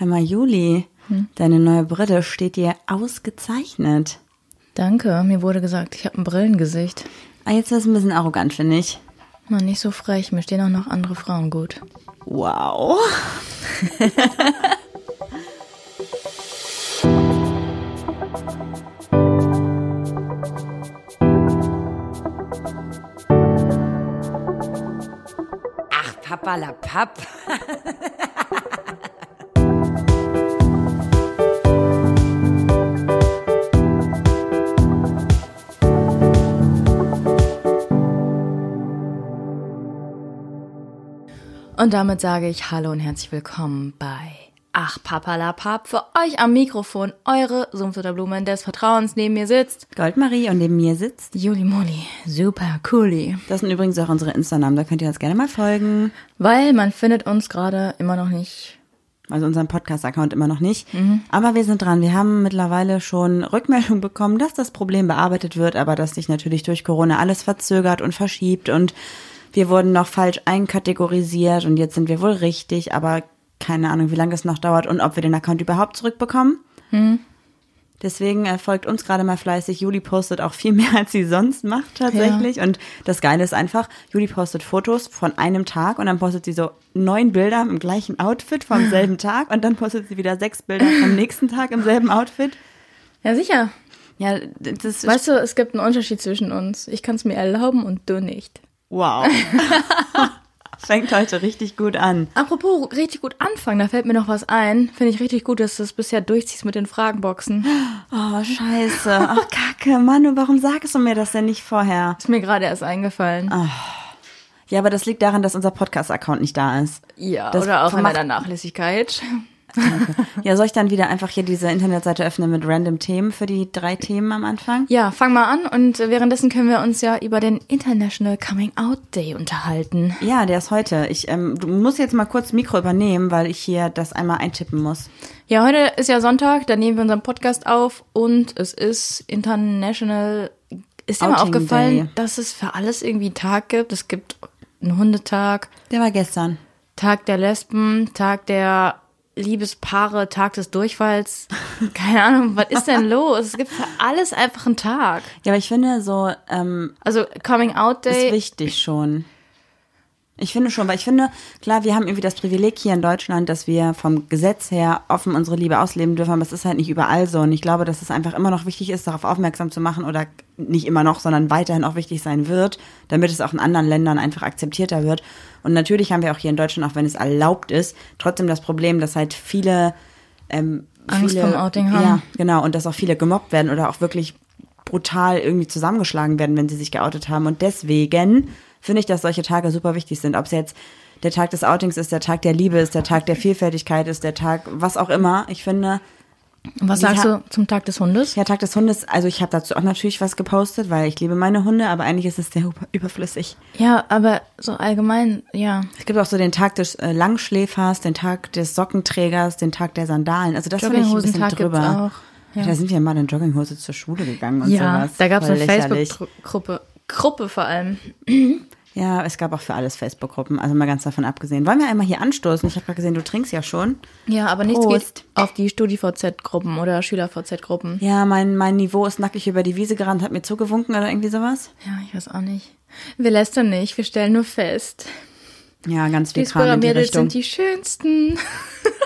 Hör mal, Juli, deine neue Brille steht dir ausgezeichnet. Danke, mir wurde gesagt, ich habe ein Brillengesicht. Ah, jetzt ist es ein bisschen arrogant, finde ich. Mann, nicht so frech, mir stehen auch noch andere Frauen gut. Wow. Ach, Papa la Papp. Und damit sage ich Hallo und herzlich willkommen bei Ach Papalapap. Für euch am Mikrofon eure Sumpfsutter Blumen des Vertrauens neben mir sitzt Goldmarie und neben mir sitzt. Juli Moli. Super cooli. Das sind übrigens auch unsere Insta-Namen, da könnt ihr uns gerne mal folgen. Weil man findet uns gerade immer noch nicht. Also unseren Podcast-Account immer noch nicht. Aber wir sind dran. Wir haben mittlerweile schon Rückmeldung bekommen, dass das Problem bearbeitet wird, aber dass sich natürlich durch Corona alles verzögert und verschiebt und wir wurden noch falsch einkategorisiert und jetzt sind wir wohl richtig, aber keine Ahnung, wie lange es noch dauert und ob wir den Account überhaupt zurückbekommen. Deswegen äh, folgt uns gerade mal fleißig. Juli postet auch viel mehr, als sie sonst macht tatsächlich. Und das Geile ist einfach, Juli postet Fotos von einem Tag und dann postet sie so neun Bilder im gleichen Outfit vom selben Tag und dann postet sie wieder sechs Bilder vom nächsten Tag im selben Outfit. Ja, sicher. Ja, das Weißt du, es gibt einen Unterschied zwischen uns. Ich kann es mir erlauben und du nicht. Wow. Fängt heute richtig gut an. Apropos richtig gut anfangen, da fällt mir noch was ein. Finde ich richtig gut, dass du es bisher durchziehst mit den Fragenboxen. Oh, scheiße. Ach, kacke. Manu, warum sagst du mir das denn nicht vorher? Ist mir gerade erst eingefallen. Ja, aber das liegt daran, dass unser Podcast-Account nicht da ist. Ja, Das oder auch an macht- meiner Nachlässigkeit. Ja, soll ich dann wieder einfach hier diese Internetseite öffnen mit random Themen für die drei Themen am Anfang? Ja, fang mal an und währenddessen können wir uns ja über den International Coming Out Day unterhalten. Ja, der ist heute. Ich ähm, du musst jetzt mal kurz Mikro übernehmen, weil ich hier das einmal eintippen muss. Ja, heute ist ja Sonntag, da nehmen wir unseren Podcast auf und es ist International. Ist dir mal aufgefallen, Day. dass es für alles irgendwie einen Tag gibt? Es gibt einen Hundetag, Der war gestern. Tag der Lesben, Tag der Liebespaare, Tag des Durchfalls. Keine Ahnung, was ist denn los? Es gibt für alles einfach einen Tag. Ja, aber ich finde so, ähm, Also Coming Out ist Day. wichtig schon. Ich finde schon, weil ich finde, klar, wir haben irgendwie das Privileg hier in Deutschland, dass wir vom Gesetz her offen unsere Liebe ausleben dürfen, aber es ist halt nicht überall so. Und ich glaube, dass es einfach immer noch wichtig ist, darauf aufmerksam zu machen oder nicht immer noch, sondern weiterhin auch wichtig sein wird, damit es auch in anderen Ländern einfach akzeptierter wird. Und natürlich haben wir auch hier in Deutschland, auch wenn es erlaubt ist, trotzdem das Problem, dass halt viele ähm, Angst viele, vorm Outing haben. Ja, genau. Und dass auch viele gemobbt werden oder auch wirklich brutal irgendwie zusammengeschlagen werden, wenn sie sich geoutet haben. Und deswegen finde ich, dass solche Tage super wichtig sind. Ob es jetzt der Tag des Outings ist, der Tag der Liebe ist, der Tag der Vielfältigkeit ist, der Tag, was auch immer. Ich finde, Was sagst du zum Tag des Hundes? ja, Tag des Hundes, also ich habe dazu auch natürlich was gepostet, weil ich liebe meine Hunde, aber eigentlich ist es sehr über- überflüssig. Ja, aber so allgemein, ja. Es gibt auch so den Tag des äh, Langschläfers, den Tag des Sockenträgers, den Tag der Sandalen. Also das finde ich ein bisschen drüber. Ja. Da sind wir mal in Jogginghose zur Schule gegangen und Ja, sowas. da gab es eine. Facebook-Gruppe. Gruppe vor allem. Ja, es gab auch für alles Facebook-Gruppen, also mal ganz davon abgesehen. Wollen wir einmal hier anstoßen? Ich habe gerade gesehen, du trinkst ja schon. Ja, aber nichts geht auf die StudiVZ-Gruppen oder SchülerVZ-Gruppen. Ja, mein, mein Niveau ist nackig über die Wiese gerannt, hat mir zugewunken oder irgendwie sowas. Ja, ich weiß auch nicht. Wir lästern nicht, wir stellen nur fest. Ja, ganz Die viel Kram in die Richtung. sind die schönsten.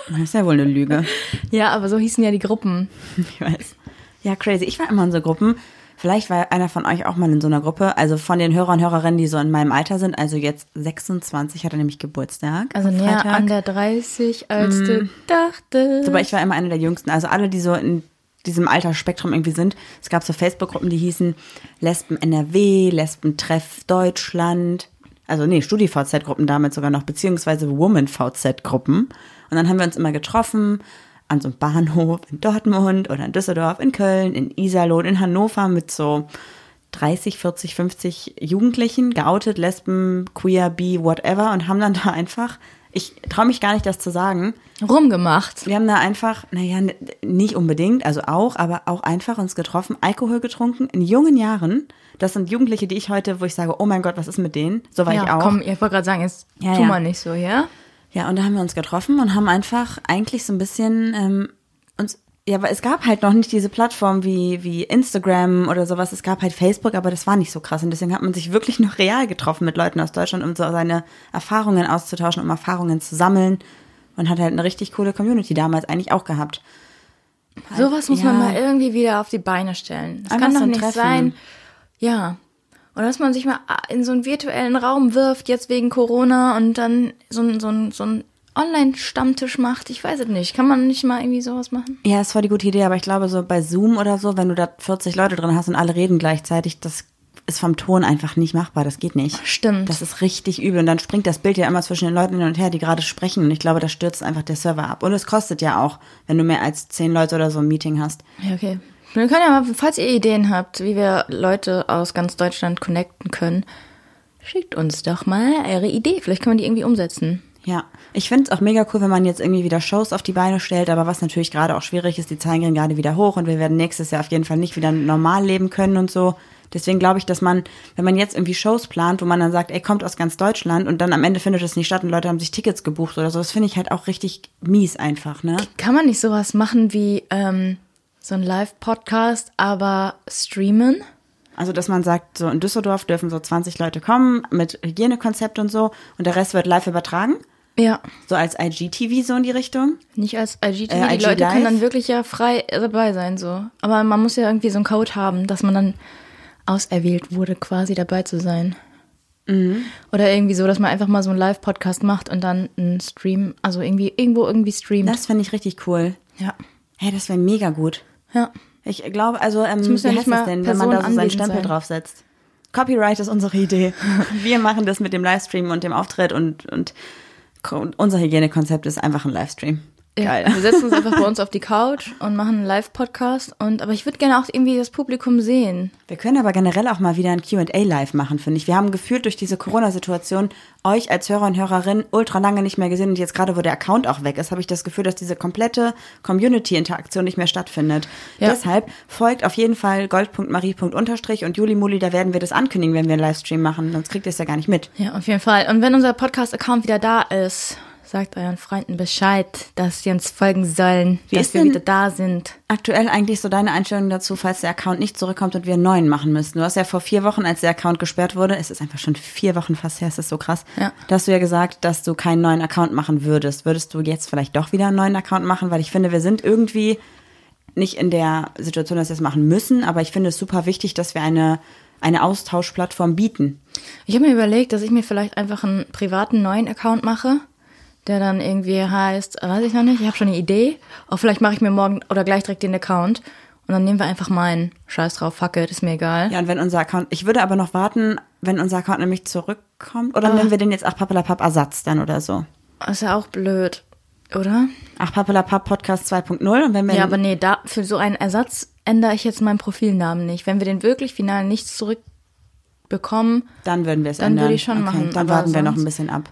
Das ist ja wohl eine Lüge. Ja, aber so hießen ja die Gruppen. Ich weiß. Ja, crazy. Ich war immer in so Gruppen. Vielleicht war einer von euch auch mal in so einer Gruppe. Also von den Hörer und Hörerinnen, die so in meinem Alter sind. Also jetzt 26 hat er nämlich Geburtstag. Also näher Freitag. an der 30, als du dachtest. Aber ich war immer eine der Jüngsten. Also alle, die so in diesem Altersspektrum irgendwie sind. Es gab so Facebook-Gruppen, die hießen Lesben NRW, Lesben Treff Deutschland. Also nee, Studi-VZ-Gruppen damit sogar noch, beziehungsweise Woman-VZ-Gruppen. Und dann haben wir uns immer getroffen an so einem Bahnhof in Dortmund oder in Düsseldorf, in Köln, in Iserlohn, in Hannover mit so 30, 40, 50 Jugendlichen, geoutet, Lesben, queer, bi, whatever und haben dann da einfach, ich traue mich gar nicht, das zu sagen, Rumgemacht. wir haben da einfach, naja, nicht unbedingt, also auch, aber auch einfach uns getroffen, Alkohol getrunken in jungen Jahren. Das sind Jugendliche, die ich heute, wo ich sage, oh mein Gott, was ist mit denen? So war ja, ich auch. komm, ich wollte gerade sagen, jetzt Ja, tu ja. mal nicht so, ja? Ja, und da haben wir uns getroffen und haben einfach eigentlich so ein bisschen ähm, uns, ja, aber es gab halt noch nicht diese Plattform wie, wie Instagram oder sowas. Es gab halt Facebook, aber das war nicht so krass. Und deswegen hat man sich wirklich noch real getroffen mit Leuten aus Deutschland, um so seine Erfahrungen auszutauschen, um Erfahrungen zu sammeln. Und hat halt eine richtig coole Community damals eigentlich auch gehabt. Sowas muss ja. man mal irgendwie wieder auf die Beine stellen. Das Einfach kann so doch ein nicht Treffen. sein. Ja. Oder dass man sich mal in so einen virtuellen Raum wirft, jetzt wegen Corona, und dann so ein, so ein, so ein Online-Stammtisch macht. Ich weiß es nicht. Kann man nicht mal irgendwie sowas machen? Ja, ist voll die gute Idee, aber ich glaube, so bei Zoom oder so, wenn du da 40 Leute drin hast und alle reden gleichzeitig, das ist vom Ton einfach nicht machbar. Das geht nicht. Stimmt. Das ist richtig übel. Und dann springt das Bild ja immer zwischen den Leuten hin und her, die gerade sprechen. Und ich glaube, da stürzt einfach der Server ab. Und es kostet ja auch, wenn du mehr als zehn Leute oder so ein Meeting hast. Ja, okay. Wir können ja mal, falls ihr Ideen habt, wie wir Leute aus ganz Deutschland connecten können, schickt uns doch mal eure Idee. Vielleicht können wir die irgendwie umsetzen. Ja, ich finde es auch mega cool, wenn man jetzt irgendwie wieder Shows auf die Beine stellt, aber was natürlich gerade auch schwierig ist, die Zahlen gehen gerade wieder hoch und wir werden nächstes Jahr auf jeden Fall nicht wieder normal leben können und so. Deswegen glaube ich, dass man, wenn man jetzt irgendwie Shows plant, wo man dann sagt, ey, kommt aus ganz Deutschland und dann am Ende findet es nicht statt und Leute haben sich Tickets gebucht oder so, das finde ich halt auch richtig mies einfach, ne? Kann man nicht sowas machen wie ähm, so ein Live-Podcast, aber streamen? Also, dass man sagt, so in Düsseldorf dürfen so 20 Leute kommen mit Hygienekonzept und so und der Rest wird live übertragen. Ja. So als IGTV so in die Richtung. Nicht als IGTV. Äh, die IG Leute Live? können dann wirklich ja frei dabei sein, so. Aber man muss ja irgendwie so einen Code haben, dass man dann auserwählt wurde, quasi dabei zu sein. Mhm. Oder irgendwie so, dass man einfach mal so einen Live-Podcast macht und dann einen Stream, also irgendwie irgendwo irgendwie streamt. Das finde ich richtig cool. ja. Hey, das wäre mega gut. Ja. Ich glaube, also, ähm, müssen wie heißt das denn, wenn man da so Personen seinen Stempel sein. draufsetzt? Copyright ist unsere Idee. Wir machen das mit dem Livestream und dem Auftritt und, und unser Hygienekonzept ist einfach ein Livestream. Geil. Ja, wir setzen uns einfach bei uns auf die Couch und machen einen Live-Podcast. Und aber ich würde gerne auch irgendwie das Publikum sehen. Wir können aber generell auch mal wieder ein Q&A live machen, finde ich. Wir haben gefühlt durch diese Corona-Situation euch als Hörer und Hörerin ultra lange nicht mehr gesehen und jetzt gerade, wo der Account auch weg ist, habe ich das Gefühl, dass diese komplette Community-Interaktion nicht mehr stattfindet. Ja. Deshalb folgt auf jeden Fall gold.marie.unterstrich und Julimuli, da werden wir das ankündigen, wenn wir einen Livestream machen, sonst kriegt ihr es ja gar nicht mit. Ja, auf jeden Fall. Und wenn unser Podcast-Account wieder da ist, sagt euren Freunden Bescheid, dass sie uns folgen sollen, Wie dass wir wieder da sind. Aktuell eigentlich so deine Einstellung dazu, falls der Account nicht zurückkommt und wir einen neuen machen müssen. Du hast ja vor vier Wochen, als der Account gesperrt wurde, es ist einfach schon vier Wochen fast her, es ist so krass, Ja. da hast du ja gesagt, dass du keinen neuen Account machen würdest. Würdest du jetzt vielleicht doch wieder einen neuen Account machen? Weil ich finde, wir sind irgendwie nicht in der Situation, dass wir es machen müssen, aber ich finde es super wichtig, dass wir eine, eine Austauschplattform bieten. Ich habe mir überlegt, dass ich mir vielleicht einfach einen privaten neuen Account mache, der dann irgendwie heißt, weiß ich noch nicht, ich habe schon eine Idee. Auch vielleicht mache ich mir morgen oder gleich direkt den Account und dann nehmen wir einfach meinen. Scheiß drauf, fuck it, ist mir egal. Ja, und wenn unser Account, ich würde aber noch warten, wenn unser Account nämlich zurückkommt, oder Ah. nennen wir den jetzt Ach Pappelapapp Ersatz dann oder so? Ist ja auch blöd, oder? Ach Pappelapapp Podcast 2.0 und wenn wir Ja, aber nee, da, für so einen Ersatz ändere ich jetzt meinen Profilnamen nicht. Wenn wir den wirklich final nicht zurückbekommen, Dann würden wir es Dann ändern. würde ich schon machen, Dann warten wir noch ein bisschen ab.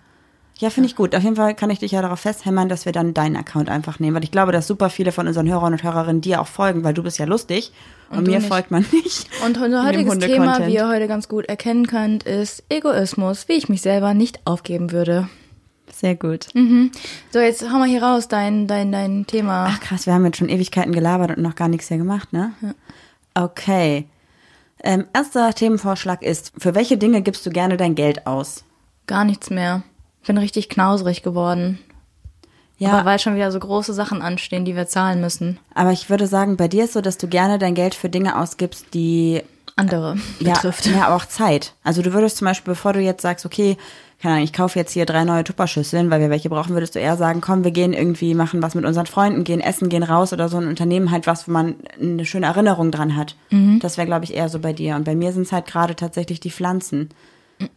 Ja, finde ich gut. Auf jeden Fall kann ich dich ja darauf festhämmern, dass wir dann deinen Account einfach nehmen. Weil ich glaube, dass super viele von unseren Hörern und Hörerinnen dir auch folgen, weil du bist ja lustig und, Und mir nicht. folgt man nicht. Und unser heutiges Thema, wie ihr heute ganz gut erkennen könnt, ist Egoismus, wie ich mich selber nicht aufgeben würde. Sehr gut. So, jetzt hau mal hier raus, dein, dein, dein Thema. Ach krass, wir haben jetzt schon Ewigkeiten gelabert und noch gar nichts hier gemacht, ne? Okay. Ähm, erster Themenvorschlag ist, für welche Dinge gibst du gerne dein Geld aus? Gar nichts mehr. Bin richtig knauserig geworden. Ja, Aber weil schon wieder so große Sachen anstehen, die wir zahlen müssen. aber ich würde sagen, bei dir ist so, dass du gerne dein Geld für Dinge ausgibst, die Andere ja, betrifft. Ja, aber auch Zeit. Also du würdest zum Beispiel, bevor du jetzt sagst, okay, keine Ahnung, ich kaufe jetzt hier drei neue Tupperschüsseln, weil wir welche brauchen, würdest du eher sagen, komm, wir gehen irgendwie, machen was mit unseren Freunden, gehen essen, gehen raus oder so ein Unternehmen halt was, wo man eine schöne Erinnerung dran hat. Mhm. Das wäre, glaube ich, eher so bei dir. Und bei mir sind es halt gerade tatsächlich die Pflanzen.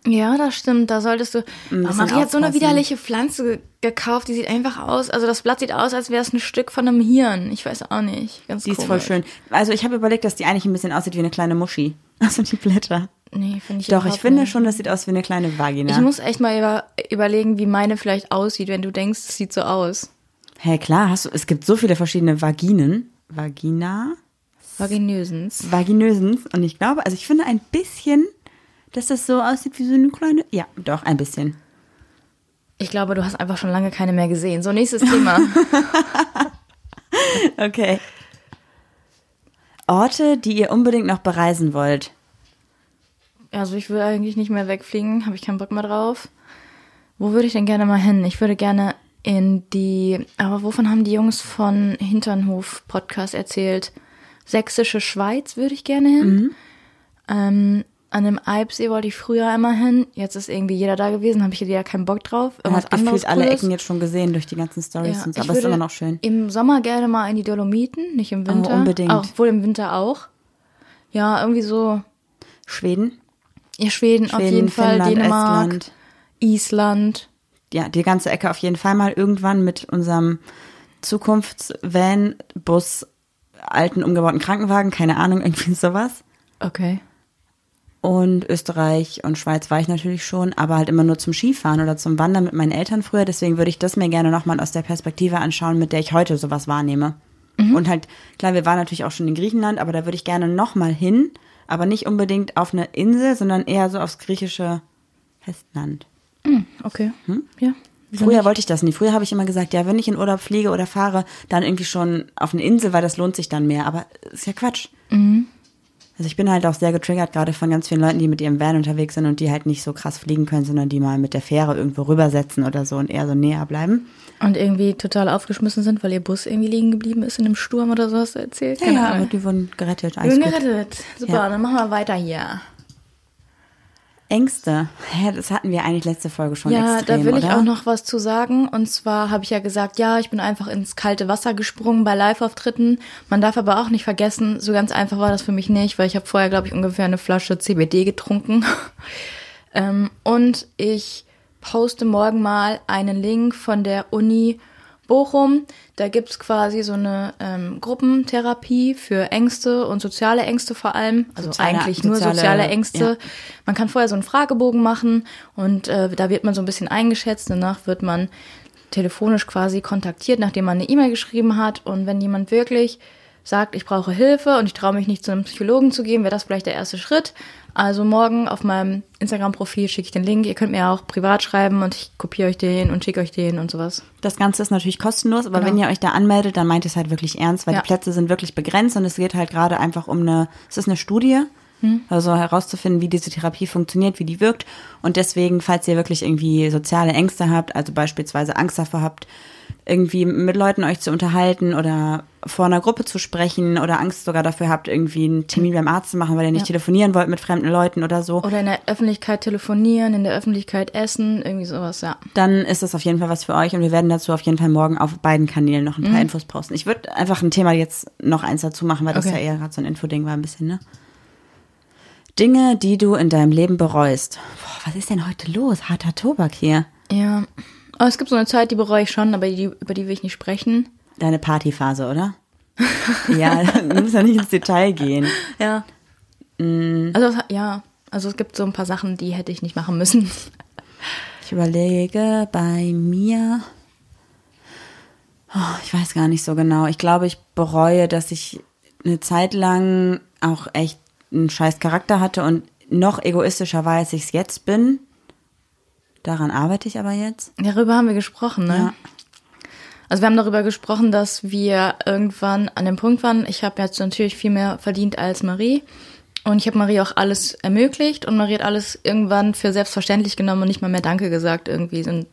Ja, das stimmt. Da solltest du. Bisschen Marie hat so eine widerliche Pflanze ge- gekauft. Die sieht einfach aus. Also das Blatt sieht aus, als wäre es ein Stück von einem Hirn. Ich weiß auch nicht. Ganz Die ist komisch. voll schön. Also ich habe überlegt, dass die eigentlich ein bisschen aussieht wie eine kleine Muschi. Also die Blätter. Nee, finde ich Doch, ich finde nicht. schon, das sieht aus wie eine kleine Vagina. Ich muss echt mal über, überlegen, wie meine vielleicht aussieht, wenn du denkst, es sieht so aus. Hä, klar, hast du, es gibt so viele verschiedene Vaginen. Vagina? Vaginösens. Vaginösens. Und ich glaube, also ich finde ein bisschen, dass das so aussieht wie so eine kleine. Ja, doch, ein bisschen. Ich glaube, du hast einfach schon lange keine mehr gesehen. So, nächstes Thema. Okay. Orte, die ihr unbedingt noch bereisen wollt. also ich will eigentlich nicht mehr wegfliegen, habe ich keinen Bock mehr drauf. Wo würde ich denn gerne mal hin? Ich würde gerne in die, aber wovon haben die Jungs von Hinternhof Podcast erzählt? Sächsische Schweiz würde ich gerne hin. Ähm, an dem Alpsee wollte ich früher immer hin. Jetzt ist irgendwie jeder da gewesen, habe ich ja keinen Bock drauf. Man Irgendwas hat gefühlt alle. Ecken jetzt schon gesehen durch die ganzen Stories, Ja, und so, aber es ist immer noch schön. Im Sommer gerne mal in die Dolomiten, nicht im Winter. unbedingt. Obwohl im Winter auch. Ja, irgendwie so. Schweden, Ja, Schweden, auf Schweden, jeden Fall, Finnland, Dänemark, Estland. Island. Ja, die ganze Ecke auf jeden Fall mal irgendwann mit unserem Zukunftsvan, Bus, alten umgebauten Krankenwagen, keine Ahnung, irgendwie sowas. Okay. Und Österreich und Schweiz war ich natürlich schon, aber halt immer nur zum Skifahren oder zum Wandern mit meinen Eltern früher. Deswegen würde ich das mir gerne nochmal aus der Perspektive anschauen, mit der ich heute sowas wahrnehme. Und halt, klar, wir waren natürlich auch schon in Griechenland, aber da würde ich gerne nochmal hin, aber nicht unbedingt auf eine Insel, sondern eher so aufs griechische Festland. Okay. Ja. wieso Früher nicht? wollte ich das nie. Früher habe ich immer gesagt, ja, wenn ich in Urlaub fliege oder fahre, dann irgendwie schon auf eine Insel, weil das lohnt sich dann mehr. Aber ist ja Quatsch. Also ich bin halt auch sehr getriggert, gerade von ganz vielen Leuten, die mit ihrem Van unterwegs sind und die halt nicht so krass fliegen können, sondern die mal mit der Fähre irgendwo rübersetzen oder so und eher so näher bleiben. Und irgendwie total aufgeschmissen sind, weil ihr Bus irgendwie liegen geblieben ist in einem Sturm oder so, hast du erzählt? Ja, Keine ja, aber die wurden gerettet. Alles sind gut. gerettet. Super, Ja. dann machen wir weiter hier. Ängste. Hä, das hatten wir eigentlich letzte Folge schon Ja, extrem, da will ich oder? auch noch was zu sagen. Und zwar habe ich ja gesagt, ja, ich bin einfach ins kalte Wasser gesprungen bei Live-Auftritten. Man darf aber auch nicht vergessen, so ganz einfach war das für mich nicht, weil ich habe vorher, glaube ich, ungefähr eine Flasche CBD getrunken. ähm, und ich poste morgen mal einen Link von der Uni Bochum. Da gibt's quasi so eine ähm, Gruppentherapie für Ängste und soziale Ängste vor allem. Also Soziale- eigentlich nur soziale- soziale Ängste. ja. Man kann vorher so einen Fragebogen machen und äh, da wird man so ein bisschen eingeschätzt. Danach wird man telefonisch quasi kontaktiert, nachdem man eine E-Mail geschrieben hat. Und wenn jemand wirklich sagt, ich brauche Hilfe und ich traue mich nicht zu einem Psychologen zu gehen, wäre das vielleicht der erste Schritt. Also morgen auf meinem Instagram-Profil schicke ich den Link. Ihr könnt mir auch privat schreiben und ich kopiere euch den und schicke euch den und sowas. Das Ganze ist natürlich kostenlos, aber Genau. wenn ihr euch da anmeldet, dann meint ihr es halt wirklich ernst, weil Ja. die Plätze sind wirklich begrenzt und es geht halt gerade einfach um eine, es ist eine Studie, Hm. also herauszufinden, wie diese Therapie funktioniert, wie die wirkt. Und deswegen, falls ihr wirklich irgendwie soziale Ängste habt, also beispielsweise Angst davor habt, irgendwie mit Leuten euch zu unterhalten oder vor einer Gruppe zu sprechen oder Angst sogar dafür habt, irgendwie einen Termin beim Arzt zu machen, weil ihr nicht Ja. telefonieren wollt mit fremden Leuten oder so, Oder in der Öffentlichkeit telefonieren, in der Öffentlichkeit essen, irgendwie sowas, ja. dann ist das auf jeden Fall was für euch und wir werden dazu auf jeden Fall morgen auf beiden Kanälen noch ein paar Infos posten. Ich würde einfach ein Thema jetzt noch eins dazu machen, weil das Okay. ja eher gerade so ein Infoding war ein bisschen, ne? Dinge, die du in deinem Leben bereust. Boah, was ist denn heute los? Harter Tobak hier. Ja. Aber es gibt so eine Zeit, die bereue ich schon, aber die, über die will ich nicht sprechen. Deine Partyphase, oder? ja, du musst ja nicht ins Detail gehen. Ja. Also, ja. Also es gibt so ein paar Sachen, die hätte ich nicht machen müssen. Ich überlege bei mir. Oh, ich weiß gar nicht so genau. Ich glaube, ich bereue, dass ich eine Zeit lang auch echt einen scheiß Charakter hatte und noch egoistischer war, als ich es jetzt bin. Daran arbeite ich aber jetzt. Darüber haben wir gesprochen, ne? Ja. Also wir haben darüber gesprochen, dass wir irgendwann an dem Punkt waren, ich habe jetzt natürlich viel mehr verdient als Marie. Und ich habe Marie auch alles ermöglicht und Marie hat alles irgendwann für selbstverständlich genommen und nicht mal mehr Danke gesagt irgendwie. Und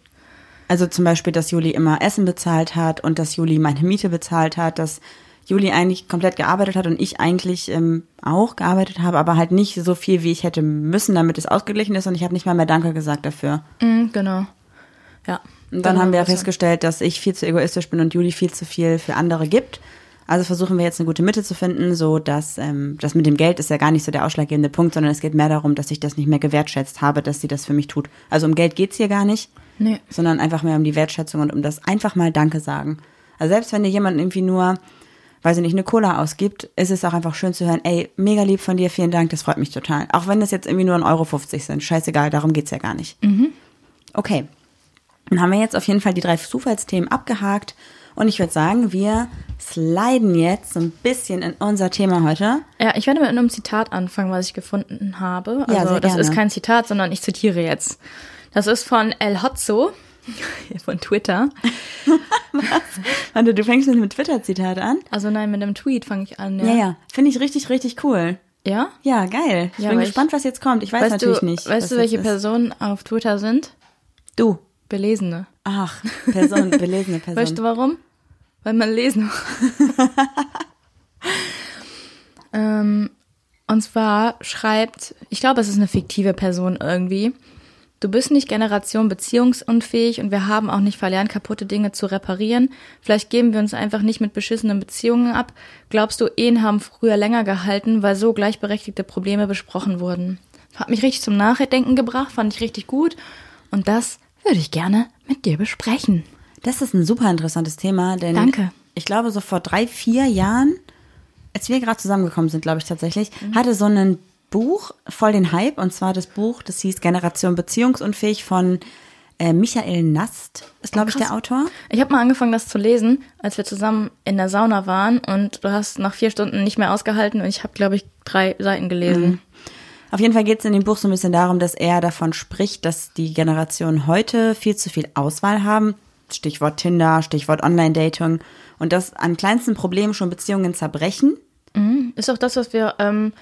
Also zum Beispiel, dass Juli immer Essen bezahlt hat und dass Juli meine Miete bezahlt hat, dass Juli eigentlich komplett gearbeitet hat und ich eigentlich ähm, auch gearbeitet habe, aber halt nicht so viel, wie ich hätte müssen, damit es ausgeglichen ist und ich habe nicht mal mehr Danke gesagt dafür. mm, genau. Ja. Und dann haben wir festgestellt, dass ich viel zu egoistisch bin und Juli viel zu viel für andere gibt. Also versuchen wir jetzt eine gute Mitte zu finden, so dass ähm, das mit dem Geld ist ja gar nicht so der ausschlaggebende Punkt, sondern es geht mehr darum, dass ich das nicht mehr gewertschätzt habe, dass sie das für mich tut. Also um Geld geht's hier gar nicht, Nee. sondern einfach mehr um die Wertschätzung und um das einfach mal Danke sagen. Also selbst wenn dir jemand irgendwie nur, weiß ich nicht, eine Cola ausgibt, ist es auch einfach schön zu hören, ey, mega lieb von dir, vielen Dank, das freut mich total. Auch wenn das jetzt irgendwie nur 1,50 Euro sind, scheißegal, darum geht's ja gar nicht. Okay, dann haben wir jetzt auf jeden Fall die drei Zufallsthemen abgehakt. Und ich würde sagen, wir sliden jetzt so ein bisschen in unser Thema heute. Ja, ich werde mit einem Zitat anfangen, was ich gefunden habe. Also Ja, das ist kein Zitat, sondern ich zitiere jetzt. Das ist von El Hotzo. von Twitter. Warte, du fängst mit einem Twitter-Zitat an? Also nein, mit einem Tweet fange ich an. Ja, ja. Finde ich richtig, richtig cool. Ja? Ja, geil. Ich Ja, bin gespannt, ich- was jetzt kommt. Ich weiß natürlich du, nicht. weißt was du, welche. Personen auf Twitter sind? Du. Belesene. Ach, Person, belesene Person. Weißt du warum? Weil man lesen. ähm, und zwar schreibt, ich glaube, es ist eine fiktive Person irgendwie. Du bist nicht Generation beziehungsunfähig und wir haben auch nicht verlernt, kaputte Dinge zu reparieren. Vielleicht geben wir uns einfach nicht mit beschissenen Beziehungen ab. Glaubst du, Ehen haben früher länger gehalten, weil so gleichberechtigte Probleme besprochen wurden? Hat mich richtig zum Nachdenken gebracht, fand ich richtig gut. Und das würde ich gerne mit dir besprechen. Das ist ein super interessantes Thema, denn Danke. ich glaube, so vor drei, vier Jahren, als wir gerade zusammengekommen sind, glaube ich tatsächlich, Mhm. hatte so ein Buch voll den Hype, und zwar das Buch, das hieß Generation Beziehungsunfähig von äh, Michael Nast, ist, glaube ich, der Autor. Ich habe mal angefangen, das zu lesen, als wir zusammen in der Sauna waren und du hast nach vier Stunden nicht mehr ausgehalten und ich habe, glaube ich, drei Seiten gelesen. Auf jeden Fall geht es in dem Buch so ein bisschen darum, dass er davon spricht, dass die Generationen heute viel zu viel Auswahl haben. Stichwort Tinder, Stichwort Online-Dating. Und dass an kleinsten Problemen schon Beziehungen zerbrechen. Ist auch das, was wir ähm,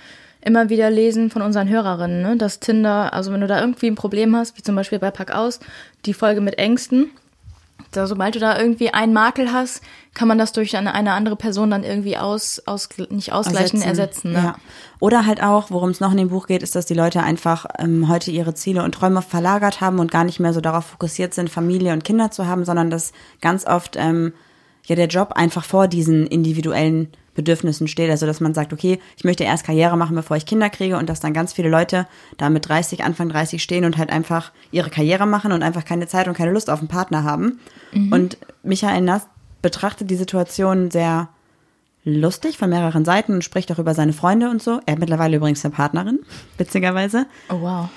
immer wieder lesen von unseren Hörerinnen, ne? dass Tinder, also wenn du da irgendwie ein Problem hast, wie zum Beispiel bei Pack aus, die Folge mit Ängsten, da, sobald du da irgendwie einen Makel hast, kann man das durch eine, eine andere Person dann irgendwie aus, aus nicht ausgleichen, ersetzen. ne? Ja. Oder halt auch, worum es noch in dem Buch geht, ist, dass die Leute einfach ähm, heute ihre Ziele und Träume verlagert haben und gar nicht mehr so darauf fokussiert sind, Familie und Kinder zu haben, sondern dass ganz oft ähm, ja der Job einfach vor diesen individuellen Bedürfnissen steht. Also dass man sagt, okay, ich möchte erst Karriere machen, bevor ich Kinder kriege und dass dann ganz viele Leute da mit 30, Anfang 30 stehen und halt einfach ihre Karriere machen und einfach keine Zeit und keine Lust auf einen Partner haben. Und Michael Nass betrachtet die Situation sehr lustig von mehreren Seiten und spricht auch über seine Freunde und so. Er hat mittlerweile übrigens eine Partnerin, witzigerweise. Oh wow.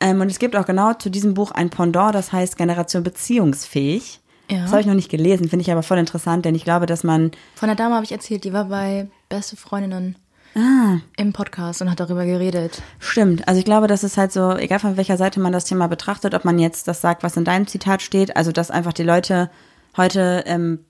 Ähm, und es gibt auch genau zu diesem Buch ein Pendant, das heißt Generation beziehungsfähig. Ja. Das habe ich noch nicht gelesen, finde ich aber voll interessant, denn ich glaube, dass man, Von der Dame habe ich erzählt, die war bei Beste Freundinnen ah, im Podcast und hat darüber geredet. stimmt. Also ich glaube, das ist halt so, egal von welcher Seite man das Thema betrachtet, ob man jetzt das sagt, was in deinem Zitat steht, also dass einfach die Leute heute ähm,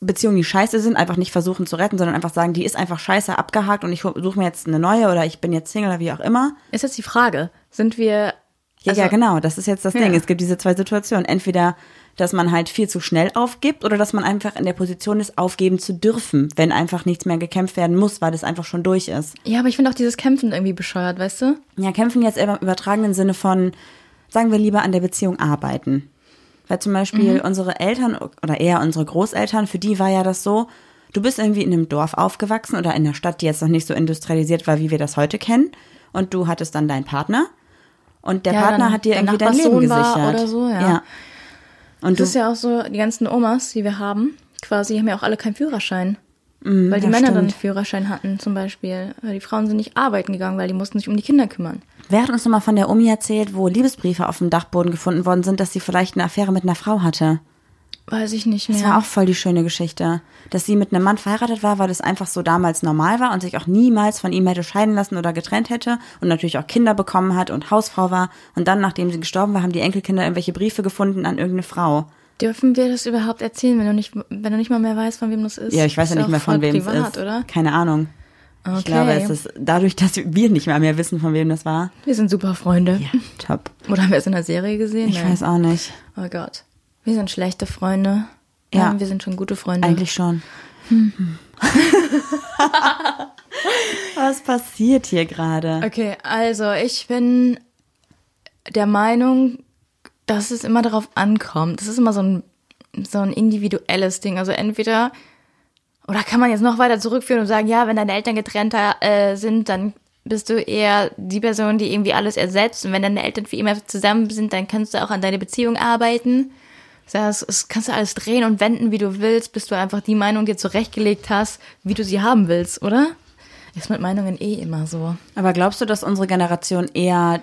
Beziehungen, die scheiße sind, einfach nicht versuchen zu retten, sondern einfach sagen, die ist einfach scheiße abgehakt und ich suche mir jetzt eine neue oder ich bin jetzt Single oder wie auch immer. Ist jetzt die Frage, sind wir Ja, Also- ja, genau, das ist jetzt das Ja. Ding. Es gibt diese zwei Situationen. Entweder, dass man halt viel zu schnell aufgibt oder dass man einfach in der Position ist, aufgeben zu dürfen, wenn einfach nichts mehr gekämpft werden muss, weil das einfach schon durch ist. Ja, aber ich finde auch dieses Kämpfen irgendwie bescheuert, weißt du? Ja, kämpfen jetzt eher im übertragenen Sinne von, sagen wir lieber an der Beziehung arbeiten. Weil zum Beispiel Mhm. unsere Eltern oder eher unsere Großeltern, für die war ja das so, du bist irgendwie in einem Dorf aufgewachsen oder in einer Stadt, die jetzt noch nicht so industrialisiert war, wie wir das heute kennen. Und du hattest dann deinen Partner. Und der Ja, Partner dann hat dir irgendwie dein Leben gesichert. oder so, ja. ja. Und Das ist du, ja auch so, die ganzen Omas, die wir haben, quasi haben ja auch alle keinen Führerschein. weil die Mm, Männer dann stimmt. einen Führerschein hatten zum Beispiel. Weil die Frauen sind nicht arbeiten gegangen, weil die mussten sich um die Kinder kümmern. wer hat uns nochmal von der Omi erzählt, wo Liebesbriefe auf dem Dachboden gefunden worden sind, dass sie vielleicht eine Affäre mit einer Frau hatte? Weiß ich nicht mehr. Das war auch voll die schöne Geschichte. Dass sie mit einem Mann verheiratet war, weil das einfach so damals normal war und sich auch niemals von ihm hätte scheiden lassen oder getrennt hätte und natürlich auch Kinder bekommen hat und Hausfrau war. Und dann, nachdem sie gestorben war, haben die Enkelkinder irgendwelche Briefe gefunden an irgendeine Frau. Dürfen wir das überhaupt erzählen, wenn du nicht, wenn du nicht mal mehr weißt, von wem das ist? Ja, ich weiß ja Ist nicht mehr, von wem privat, es ist. oder? Keine Ahnung. Okay. Ich glaube, es ist dadurch, dass wir nicht mal mehr wissen, von wem das war. Wir sind super Freunde. Ja, top. Oder haben wir es in der Serie gesehen? Ich Nein. weiß auch nicht. Oh Gott. Wir sind schlechte Freunde. Ja. Nein, wir sind schon gute Freunde. Eigentlich schon. Hm. Was passiert hier gerade? Okay, also ich bin der Meinung, dass es immer darauf ankommt. Das ist immer so ein, so ein individuelles Ding. Also entweder, oder kann man jetzt noch weiter zurückführen und sagen, ja, wenn deine Eltern getrennt äh, sind, dann bist du eher die Person, die irgendwie alles ersetzt. Und wenn deine Eltern für immer zusammen sind, dann kannst du auch an deine Beziehung arbeiten. Das, das kannst du alles drehen und wenden, wie du willst, bis du einfach die Meinung dir zurechtgelegt hast, wie du sie haben willst, oder? Ist mit Meinungen eh immer so. Aber glaubst du, dass unsere Generation eher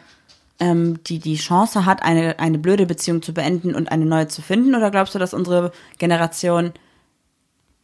ähm, die die Chance hat, eine, eine blöde Beziehung zu beenden und eine neue zu finden? Oder glaubst du, dass unsere Generation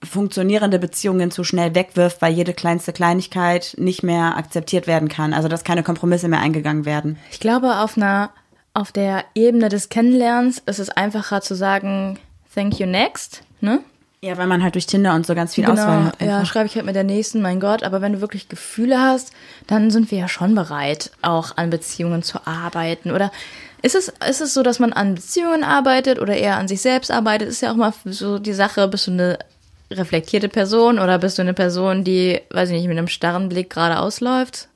funktionierende Beziehungen zu schnell wegwirft, weil jede kleinste Kleinigkeit nicht mehr akzeptiert werden kann? Also dass keine Kompromisse mehr eingegangen werden? Ich glaube, auf einer auf der Ebene des Kennenlernens ist es einfacher zu sagen, thank you next, ne? Ja, weil man halt durch Tinder und so ganz viel Auswahl hat. ja, einfach. schreibe ich halt mit der nächsten, mein Gott. Aber wenn du wirklich Gefühle hast, dann sind wir ja schon bereit, auch an Beziehungen zu arbeiten. Oder ist es, ist es so, dass man an Beziehungen arbeitet oder eher an sich selbst arbeitet? Ist ja auch mal so die Sache, bist du eine reflektierte Person oder bist du eine Person, die, weiß ich nicht, mit einem starren Blick geradeaus läuft?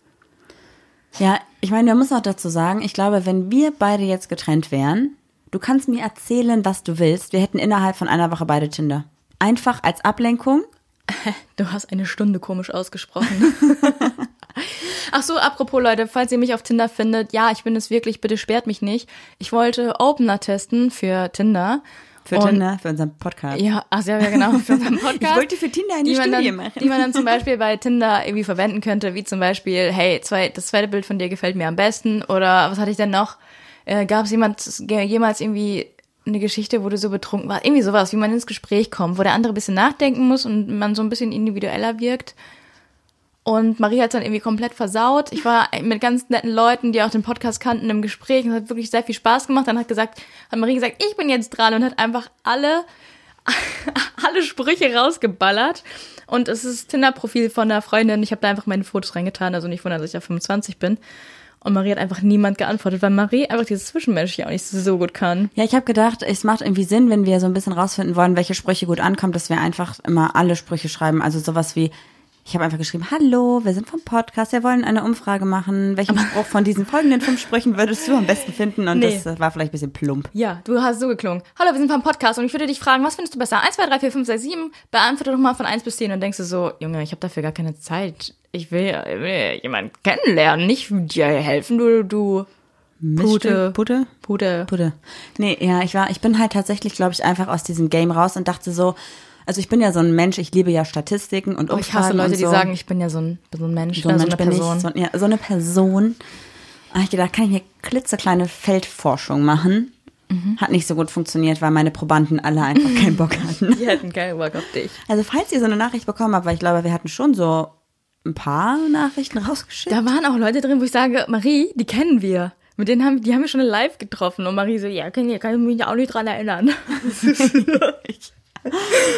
Ja, ich meine, man muss auch dazu sagen, ich glaube, wenn wir beide jetzt getrennt wären, du kannst mir erzählen, was du willst. Wir hätten innerhalb von einer Woche beide Tinder. Einfach als Ablenkung. Du hast eine Stunde komisch ausgesprochen. Ach so, apropos Leute, falls ihr mich auf Tinder findet, ja, ich bin es wirklich, bitte sperrt mich nicht. Ich wollte Opener testen für Tinder. Für Tinder, für unseren Podcast. Ja, ach ja, genau, für unseren Podcast. Ich wollte für Tinder eine Studie dann, machen. die man dann zum Beispiel bei Tinder irgendwie verwenden könnte, wie zum Beispiel, hey, zwei, das zweite Bild von dir gefällt mir am besten oder was hatte ich denn noch? Äh, Gab es jemand, jemals irgendwie eine Geschichte, wo du so betrunken warst? Irgendwie sowas, wie man ins Gespräch kommt, wo der andere ein bisschen nachdenken muss und man so ein bisschen individueller wirkt. Und Marie hat dann irgendwie komplett versaut. Ich war mit ganz netten Leuten, die auch den Podcast kannten, im Gespräch es hat wirklich sehr viel Spaß gemacht. Dann hat gesagt, hat Marie gesagt, ich bin jetzt dran und hat einfach alle, alle Sprüche rausgeballert. Und es ist Tinder-Profil von einer Freundin. Ich habe da einfach meine Fotos reingetan, also nicht wundern, dass ich ja 25 bin. Und Marie hat einfach niemand geantwortet, weil Marie einfach dieses Zwischenmenschliche auch nicht so gut kann. Ja, ich habe gedacht, es macht irgendwie Sinn, wenn wir so ein bisschen rausfinden wollen, welche Sprüche gut ankommen, dass wir einfach immer alle Sprüche schreiben. Also sowas wie, ich habe einfach geschrieben, hallo, wir sind vom Podcast, wir wollen eine Umfrage machen. Welchen Spruch von diesen folgenden fünf Sprüchen würdest du am besten finden? Und Nee. das äh, war vielleicht ein bisschen plump. Ja, du hast so geklungen. Hallo, wir sind vom Podcast und ich würde dich fragen, was findest du besser? 1, 2, 3, 4, 5, 6, 7. Beantworte doch mal von 1 bis 10 und denkst du so, Junge, ich habe dafür gar keine Zeit. Ich will, ich will jemanden kennenlernen, nicht dir helfen, du, du Pute. Pute? Pute. Pute. Nee, ja, ich war, ich bin halt tatsächlich, glaube ich, einfach aus diesem Game raus und dachte so, also ich bin ja so ein Mensch, ich liebe ja Statistiken und Oh, Umfragen ich hasse Leute, und die so. sagen, ich bin ja so ein, so ein Mensch, so ein Mensch so eine Person. ich, so, ja, so eine Person. Da ich gedacht, kann ich eine klitzekleine Feldforschung machen? Mhm. Hat nicht so gut funktioniert, weil meine Probanden alle einfach keinen Bock hatten. Die hätten keinen Bock auf dich. Also falls ihr so eine Nachricht bekommen habt, weil ich glaube, wir hatten schon so ein paar Nachrichten rausgeschickt. Da waren auch Leute drin, wo ich sage, Marie, die kennen wir. Mit denen haben, die haben wir schon live getroffen. Und Marie so, ja, kann, kann ich mich auch nicht dran erinnern.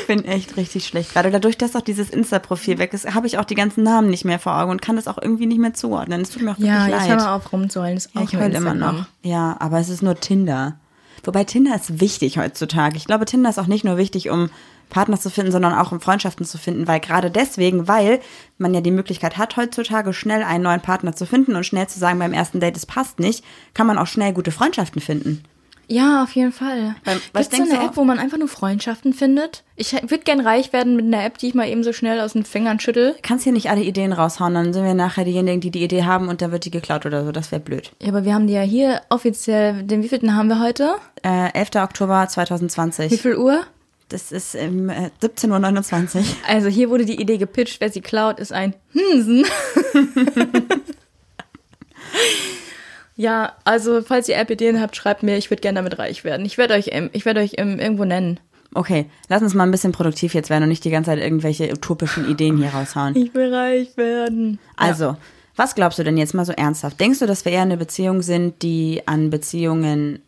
Ich bin echt richtig schlecht. Gerade dadurch, dass auch dieses Insta-Profil weg ist, habe ich auch die ganzen Namen nicht mehr vor Augen und kann das auch irgendwie nicht mehr zuordnen. Es tut mir auch Ja, wirklich leid. hör mal auf rumzuheulen. Ist Ja, auch ich heule immer noch. Ja, aber es ist nur Tinder. Wobei Tinder ist wichtig heutzutage. Ich glaube, Tinder ist auch nicht nur wichtig, um Partner zu finden, sondern auch um Freundschaften zu finden, weil gerade deswegen, weil man ja die Möglichkeit hat, heutzutage schnell einen neuen Partner zu finden und schnell zu sagen, beim ersten Date, es passt nicht, kann man auch schnell gute Freundschaften finden. Ja, auf jeden Fall. Weil- was Gibt's so eine App, wo man einfach nur Freundschaften findet? Ich würde gern reich werden mit einer App, die ich mal eben so schnell aus den Fingern schüttel. Kannst hier nicht alle Ideen raushauen, dann sind wir nachher diejenigen, die die Idee haben und dann wird die geklaut oder so. Das wäre blöd. Ja, aber wir haben die ja hier offiziell, den wievielten haben wir heute? Äh, 11. Oktober Wie 2020. viel Uhr? Das ist ähm, äh, 17.29 Uhr. Also hier wurde die Idee gepitcht, wer sie klaut, ist ein Hinsen. ja, also falls ihr App-Ideen habt, schreibt mir, ich würde gerne damit reich werden. Ich werde euch, ähm, ich werde euch ähm, irgendwo nennen. Okay, lass uns mal ein bisschen produktiv jetzt werden und nicht die ganze Zeit irgendwelche utopischen Ideen hier raushauen. Ich will reich werden. Also, was glaubst du denn jetzt mal so ernsthaft? Denkst du, dass wir eher eine Beziehung sind, die an Beziehungen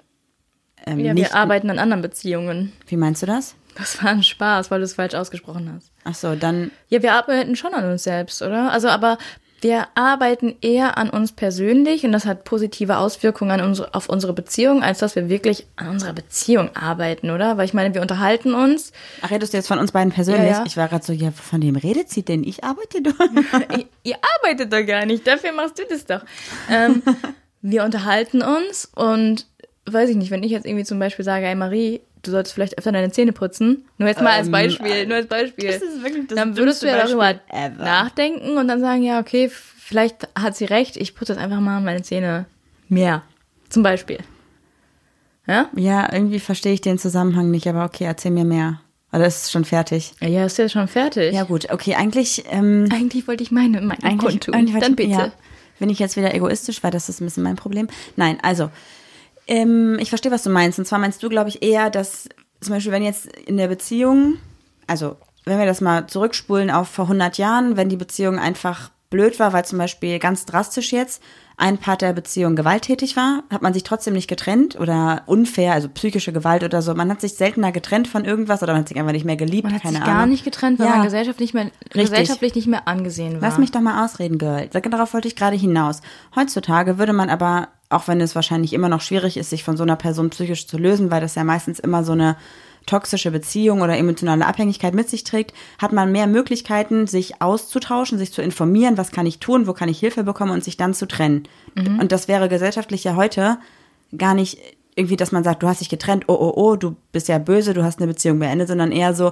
ähm, ja, wir arbeiten an anderen Beziehungen. Wie meinst du das? Das war ein Spaß, weil du es falsch ausgesprochen hast. Ach so, dann. Ja, wir arbeiten schon an uns selbst, oder? Also, aber wir arbeiten eher an uns persönlich und das hat positive Auswirkungen an unsere, auf unsere Beziehung, als dass wir wirklich an unserer Beziehung arbeiten, oder? Weil ich meine, wir unterhalten uns. Ach, redest du jetzt von uns beiden persönlich? Ja, ja. Ich war gerade so, ja, von dem redet sie denn? Ich arbeite doch. ihr, ihr arbeitet doch gar nicht, dafür machst du das doch. Ähm, wir unterhalten uns und weiß ich nicht, wenn ich jetzt irgendwie zum Beispiel sage, hey Marie, du solltest vielleicht öfter deine Zähne putzen, nur jetzt mal als Ähm, Beispiel, nur als Beispiel. das ist wirklich das dann würdest du ja darüber ever. nachdenken und dann sagen, ja, okay, vielleicht hat sie recht, ich putze jetzt einfach mal meine Zähne mehr. Zum Beispiel. Ja? ja, irgendwie verstehe ich den Zusammenhang nicht, aber okay, erzähl mir mehr. Oder ist es schon fertig? Ja, ist ja schon fertig. Ja, gut, okay, eigentlich. Ähm, Eigentlich wollte ich meine Meinung Eigentlich, kundtun. Dann bitte. Ja, bin ich jetzt wieder egoistisch, weil das ist ein bisschen mein Problem. Nein, also, ähm, ich verstehe, was du meinst. Und zwar meinst du, glaube ich, eher, dass zum Beispiel, wenn jetzt in der Beziehung, also wenn wir das mal zurückspulen auf vor 100 Jahren, wenn die Beziehung einfach blöd war, weil zum Beispiel ganz drastisch jetzt ein Part der Beziehung gewalttätig war, hat man sich trotzdem nicht getrennt oder unfair, also psychische Gewalt oder so. Man hat sich seltener getrennt von irgendwas oder man hat sich einfach nicht mehr geliebt, Man hat keine sich Ahnung. gar nicht getrennt, weil Ja. man gesellschaftlich, nicht mehr, gesellschaftlich nicht mehr angesehen war. Lass mich doch mal ausreden, Girl. Sag, Darauf wollte ich gerade hinaus. Heutzutage würde man aber, auch wenn es wahrscheinlich immer noch schwierig ist, sich von so einer Person psychisch zu lösen, weil das ja meistens immer so eine toxische Beziehung oder emotionale Abhängigkeit mit sich trägt, hat man mehr Möglichkeiten, sich auszutauschen, sich zu informieren, was kann ich tun, wo kann ich Hilfe bekommen und sich dann zu trennen. Und das wäre gesellschaftlich ja heute gar nicht irgendwie, dass man sagt, du hast dich getrennt, oh, oh, oh, du bist ja böse, du hast eine Beziehung beendet, sondern eher so,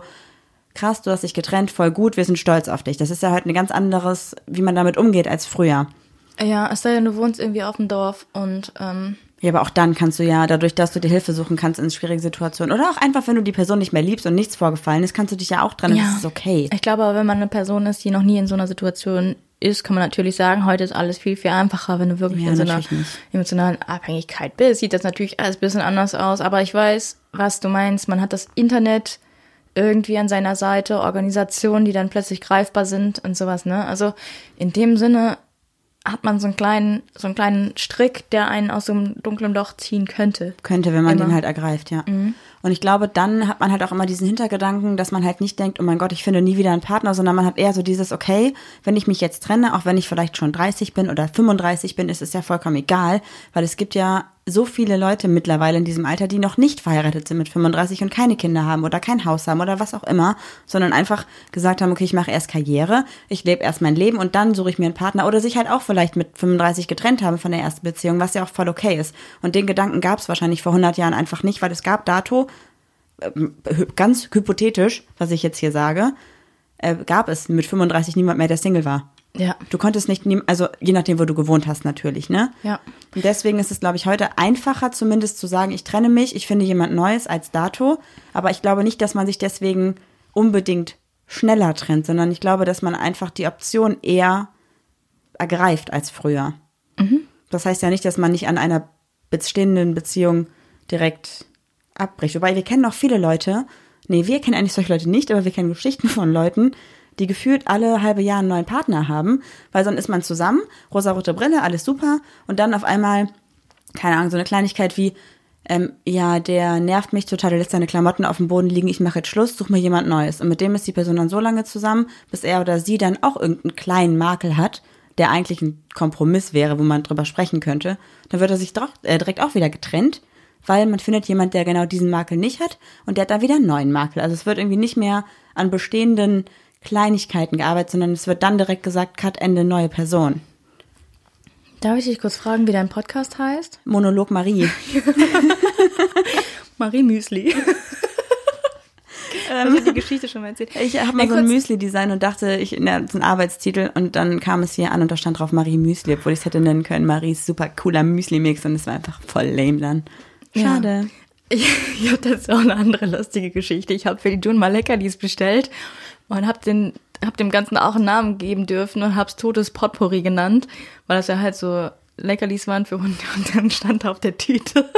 krass, du hast dich getrennt, voll gut, wir sind stolz auf dich. Das ist ja heute ein ganz anderes, wie man damit umgeht als früher. Ja, es sei denn, du wohnst irgendwie auf dem Dorf und ähm, Ja, aber auch dann kannst du ja, dadurch, dass du dir Hilfe suchen kannst in schwierigen Situationen oder auch einfach, wenn du die Person nicht mehr liebst und nichts vorgefallen ist, kannst du dich ja auch trennen. Das ist okay. Ich glaube aber, wenn man eine Person ist, die noch nie in so einer Situation ist, kann man natürlich sagen, heute ist alles viel, viel einfacher, wenn du wirklich Ja, in so einer nicht. emotionalen Abhängigkeit bist. Sieht das natürlich alles ein bisschen anders aus, aber ich weiß, was du meinst. Man hat das Internet irgendwie an seiner Seite, Organisationen, die dann plötzlich greifbar sind und sowas, ne? Also in dem Sinne hat man so einen kleinen, so einen kleinen Strick, der einen aus so einem dunklen Loch ziehen könnte. Könnte, wenn man Immer. den halt ergreift, ja. Und ich glaube, dann hat man halt auch immer diesen Hintergedanken, dass man halt nicht denkt, oh mein Gott, ich finde nie wieder einen Partner, sondern man hat eher so dieses, okay, wenn ich mich jetzt trenne, auch wenn ich vielleicht schon 30 bin oder 35 bin, ist es ja vollkommen egal, weil es gibt ja so viele Leute mittlerweile in diesem Alter, die noch nicht verheiratet sind mit 35 und keine Kinder haben oder kein Haus haben oder was auch immer, sondern einfach gesagt haben, okay, ich mache erst Karriere, ich lebe erst mein Leben und dann suche ich mir einen Partner oder sich halt auch vielleicht mit 35 getrennt haben von der ersten Beziehung, was ja auch voll okay ist. Und den Gedanken gab es wahrscheinlich vor 100 Jahren einfach nicht, weil es gab dato, ganz hypothetisch, was ich jetzt hier sage, äh, gab es mit 35 niemand mehr, der Single war. Ja. Du konntest nicht, also je nachdem, wo du gewohnt hast natürlich, ne? Ja. Und deswegen ist es, glaube ich, heute einfacher zumindest zu sagen, ich trenne mich, ich finde jemand Neues als dato. Aber ich glaube nicht, dass man sich deswegen unbedingt schneller trennt, sondern ich glaube, dass man einfach die Option eher ergreift als früher. Das heißt ja nicht, dass man nicht an einer bestehenden Beziehung direkt abbricht. Wobei wir kennen auch viele Leute, nee, wir kennen eigentlich solche Leute nicht, aber wir kennen Geschichten von Leuten, die gefühlt alle halbe Jahr einen neuen Partner haben, weil sonst ist man zusammen, rosarote Brille, alles super und dann auf einmal, keine Ahnung, so eine Kleinigkeit wie, ähm, ja, der nervt mich total, der lässt seine Klamotten auf dem Boden liegen, ich mache jetzt Schluss, such mir jemand Neues. Und mit dem ist die Person dann so lange zusammen, bis er oder sie dann auch irgendeinen kleinen Makel hat, der eigentlich ein Kompromiss wäre, wo man drüber sprechen könnte. Dann wird er sich äh, direkt auch wieder getrennt, weil man findet jemand, der genau diesen Makel nicht hat und der hat dann wieder einen neuen Makel. Also es wird irgendwie nicht mehr an bestehenden Kleinigkeiten gearbeitet, sondern es wird dann direkt gesagt, Cut, Ende, neue Person. Darf ich dich kurz fragen, wie dein Podcast heißt? Monolog Marie. Marie Müsli. ich habe die Geschichte schon mal erzählt. Ich habe mal so ein Müsli-Design und dachte, ich, na, das ist ein Arbeitstitel und dann kam es hier an und da stand drauf Marie Müsli, obwohl ich es hätte nennen können, Maries super cooler Müsli-Mix und es war einfach voll lame dann. Schade. Ich, ich habe dazu auch eine andere lustige Geschichte. Ich habe für die June mal Leckerlis bestellt und habe den hab dem Ganzen auch einen Namen geben dürfen und hab's Totes Potpourri genannt, weil das ja halt so Leckerlis waren für Hunde und dann stand auf der Tüte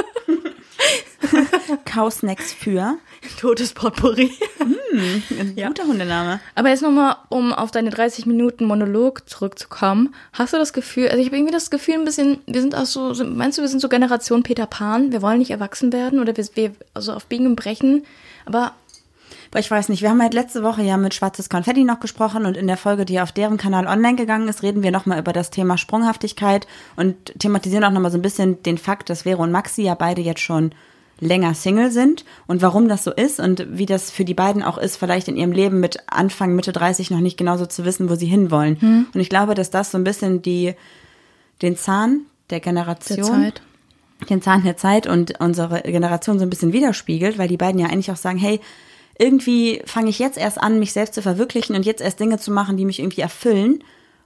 Kausnacks für. Totes Potpourri. Ein Ja. guter Hundename. Aber jetzt nochmal, um auf deine 30 Minuten Monolog zurückzukommen. Hast du das Gefühl, also ich habe irgendwie das Gefühl ein bisschen, wir sind auch so, meinst du, wir sind so Generation Peter Pan? Wir wollen nicht erwachsen werden oder wir, wir also auf Biegen und Brechen. Aber Aber ich weiß nicht, wir haben halt letzte Woche ja mit Schwarzes Konfetti noch gesprochen und in der Folge, die auf deren Kanal online gegangen ist, reden wir nochmal über das Thema Sprunghaftigkeit und thematisieren auch nochmal so ein bisschen den Fakt, dass Vero und Maxi ja beide jetzt schon länger Single sind und warum das so ist und wie das für die beiden auch ist, vielleicht in ihrem Leben mit Anfang, Mitte 30 noch nicht genauso zu wissen, wo sie hinwollen. Und ich glaube, dass das so ein bisschen die, den Zahn der Generation der den Zahn der Zeit und unsere Generation so ein bisschen widerspiegelt, weil die beiden ja eigentlich auch sagen, hey, irgendwie fange ich jetzt erst an, mich selbst zu verwirklichen und jetzt erst Dinge zu machen, die mich irgendwie erfüllen.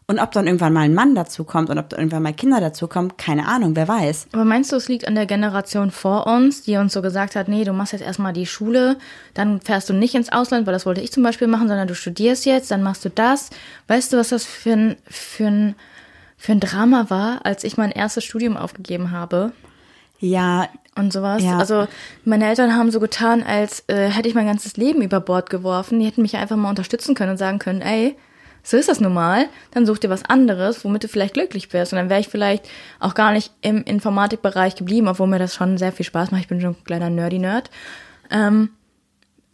Und ob dann irgendwann mal ein Mann dazu kommt und ob dann irgendwann mal Kinder dazu kommen, keine Ahnung, wer weiß. Aber meinst du, es liegt an der Generation vor uns, die uns so gesagt hat, nee, du machst jetzt erstmal die Schule, dann fährst du nicht ins Ausland, weil das wollte ich zum Beispiel machen, sondern du studierst jetzt, dann machst du das. Weißt du, was das für ein, für ein, für ein Drama war, als ich mein erstes Studium aufgegeben habe? Ja, und sowas. Ja. Also meine Eltern haben so getan, als äh, hätte ich mein ganzes Leben über Bord geworfen. Die hätten mich einfach mal unterstützen können und sagen können, ey, so ist das normal, dann such dir was anderes, womit du vielleicht glücklich wirst. Und dann wäre ich vielleicht auch gar nicht im Informatikbereich geblieben, obwohl mir das schon sehr viel Spaß macht. Ich bin schon ein kleiner Nerdy-Nerd. Ähm,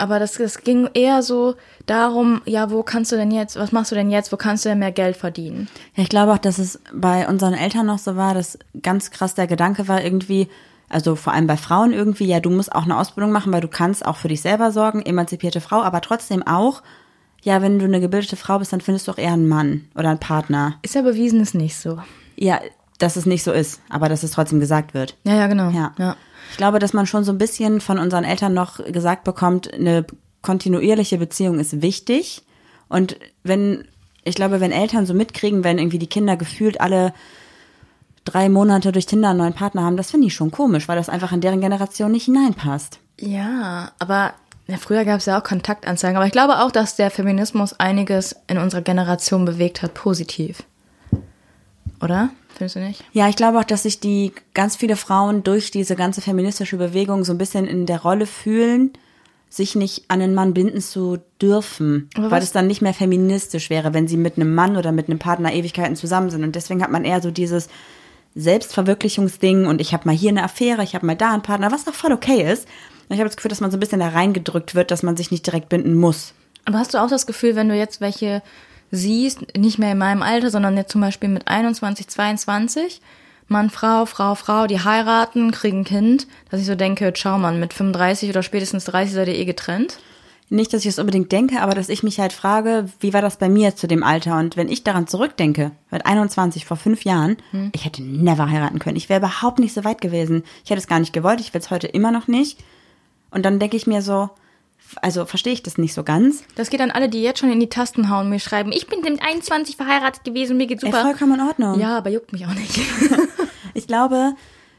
aber das, das ging eher so darum, ja, wo kannst du denn jetzt, was machst du denn jetzt, wo kannst du denn mehr Geld verdienen? Ja, ich glaube auch, dass es bei unseren Eltern noch so war, dass ganz krass der Gedanke war irgendwie, also vor allem bei Frauen irgendwie, ja, du musst auch eine Ausbildung machen, weil du kannst auch für dich selber sorgen, emanzipierte Frau, aber trotzdem auch, ja, wenn du eine gebildete Frau bist, dann findest du auch eher einen Mann oder einen Partner. Ist ja bewiesen, ist nicht so. Ja, dass es nicht so ist, aber dass es trotzdem gesagt wird. Ja, ja, genau. Ja. ja. Ich glaube, dass man schon so ein bisschen von unseren Eltern noch gesagt bekommt, eine kontinuierliche Beziehung ist wichtig. Und wenn, ich glaube, wenn Eltern so mitkriegen, wenn irgendwie die Kinder gefühlt alle drei Monate durch Tinder einen neuen Partner haben, das finde ich schon komisch, weil das einfach in deren Generation nicht hineinpasst. Ja, aber ja, früher gab es ja auch Kontaktanzeigen, aber ich glaube auch, dass der Feminismus einiges in unserer Generation bewegt hat, positiv. Oder? Findest du nicht? Ja, ich glaube auch, dass sich die ganz viele Frauen durch diese ganze feministische Bewegung so ein bisschen in der Rolle fühlen, sich nicht an einen Mann binden zu dürfen, Aber weil es dann nicht mehr feministisch wäre, wenn sie mit einem Mann oder mit einem Partner Ewigkeiten zusammen sind. Und deswegen hat man eher so dieses Selbstverwirklichungsding und ich habe mal hier eine Affäre, ich habe mal da einen Partner, was auch voll okay ist. Und ich habe das Gefühl, dass man so ein bisschen da reingedrückt wird, dass man sich nicht direkt binden muss. Aber hast du auch das Gefühl, wenn du jetzt welche siehst, nicht mehr in meinem Alter, sondern jetzt zum Beispiel mit 21, 22, Mann, Frau, Frau, Frau, die heiraten, kriegen ein Kind, dass ich so denke, schau mal, mit 35 oder spätestens 30 seid ihr eh getrennt? Nicht, dass ich das unbedingt denke, aber dass ich mich halt frage, wie war das bei mir zu dem Alter? Und wenn ich daran zurückdenke, mit 21, vor fünf Jahren, ich hätte never heiraten können. Ich wäre überhaupt nicht so weit gewesen. Ich hätte es gar nicht gewollt, ich will es heute immer noch nicht. Und dann denke ich mir so, also verstehe ich das nicht so ganz. Das geht an alle, die jetzt schon in die Tasten hauen und mir schreiben, ich bin mit 21 verheiratet gewesen, mir geht's Ey, super. vollkommen in Ordnung. ja, aber juckt mich auch nicht. Ich glaube,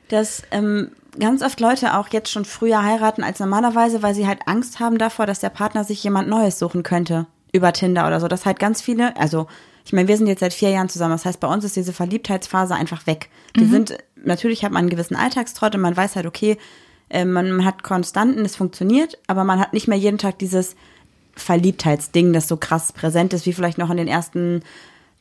dass ähm, ganz oft Leute auch jetzt schon früher heiraten als normalerweise, weil sie halt Angst haben davor, dass der Partner sich jemand Neues suchen könnte über Tinder oder so. Das halt ganz viele, also ich meine, wir sind jetzt seit vier Jahren zusammen. Das heißt, bei uns ist diese Verliebtheitsphase einfach weg. Wir sind, natürlich hat man einen gewissen Alltagstrott und man weiß halt, okay, äh, man, hat Konstanten, es funktioniert, aber man hat nicht mehr jeden Tag dieses Verliebtheitsding, das so krass präsent ist, wie vielleicht noch in den ersten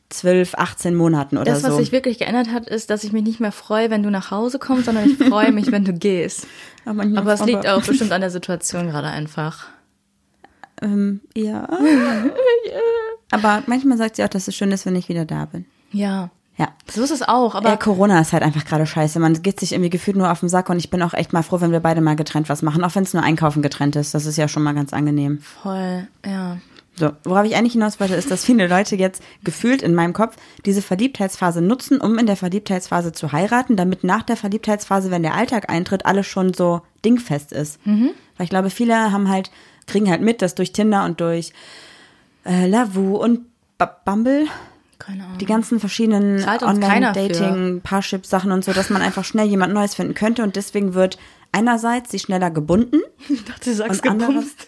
zwölf, 18 Monaten oder Das, was so. sich wirklich geändert hat, ist, dass ich mich nicht mehr freue, wenn du nach Hause kommst, sondern ich freue mich, wenn du gehst. Aber manchmal Aber es liegt auch bestimmt an der Situation gerade einfach. Ähm, ja. Aber manchmal sagt sie auch, dass es schön ist, wenn ich wieder da bin. Ja. Ja. So ist es auch, aber Aber Corona ist halt einfach gerade scheiße. Man geht sich irgendwie gefühlt nur auf den Sack und ich bin auch echt mal froh, wenn wir beide mal getrennt was machen, auch wenn es nur einkaufen getrennt ist. Das ist ja schon mal ganz angenehm. voll, ja. So, worauf ich eigentlich hinaus wollte, ist, dass viele Leute jetzt gefühlt in meinem Kopf diese Verliebtheitsphase nutzen, um in der Verliebtheitsphase zu heiraten, damit nach der Verliebtheitsphase, wenn der Alltag eintritt, alles schon so dingfest ist. Weil ich glaube, viele haben halt, kriegen halt mit, dass durch Tinder und durch äh, Lavu und B Bumble Keine Ahnung. die ganzen verschiedenen Zahlt uns keiner für. Online-Dating, Parship-Sachen und so, dass man einfach schnell jemand Neues finden könnte und deswegen wird einerseits sie schneller gebunden Ich dachte, du sagst und andererseits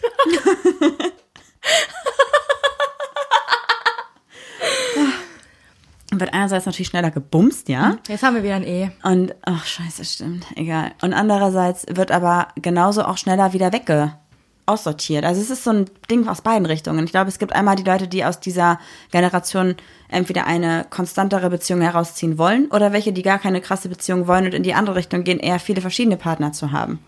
wird einerseits natürlich schneller gebumst, ja. Jetzt haben wir wieder ein E. Und, ach scheiße, stimmt, egal. Und andererseits wird aber genauso auch schneller wieder wegge aussortiert. Also es ist so ein Ding aus beiden Richtungen. Ich glaube, es gibt einmal die Leute, die aus dieser Generation entweder eine konstantere Beziehung herausziehen wollen oder welche, die gar keine krasse Beziehung wollen und in die andere Richtung gehen, eher viele verschiedene Partner zu haben.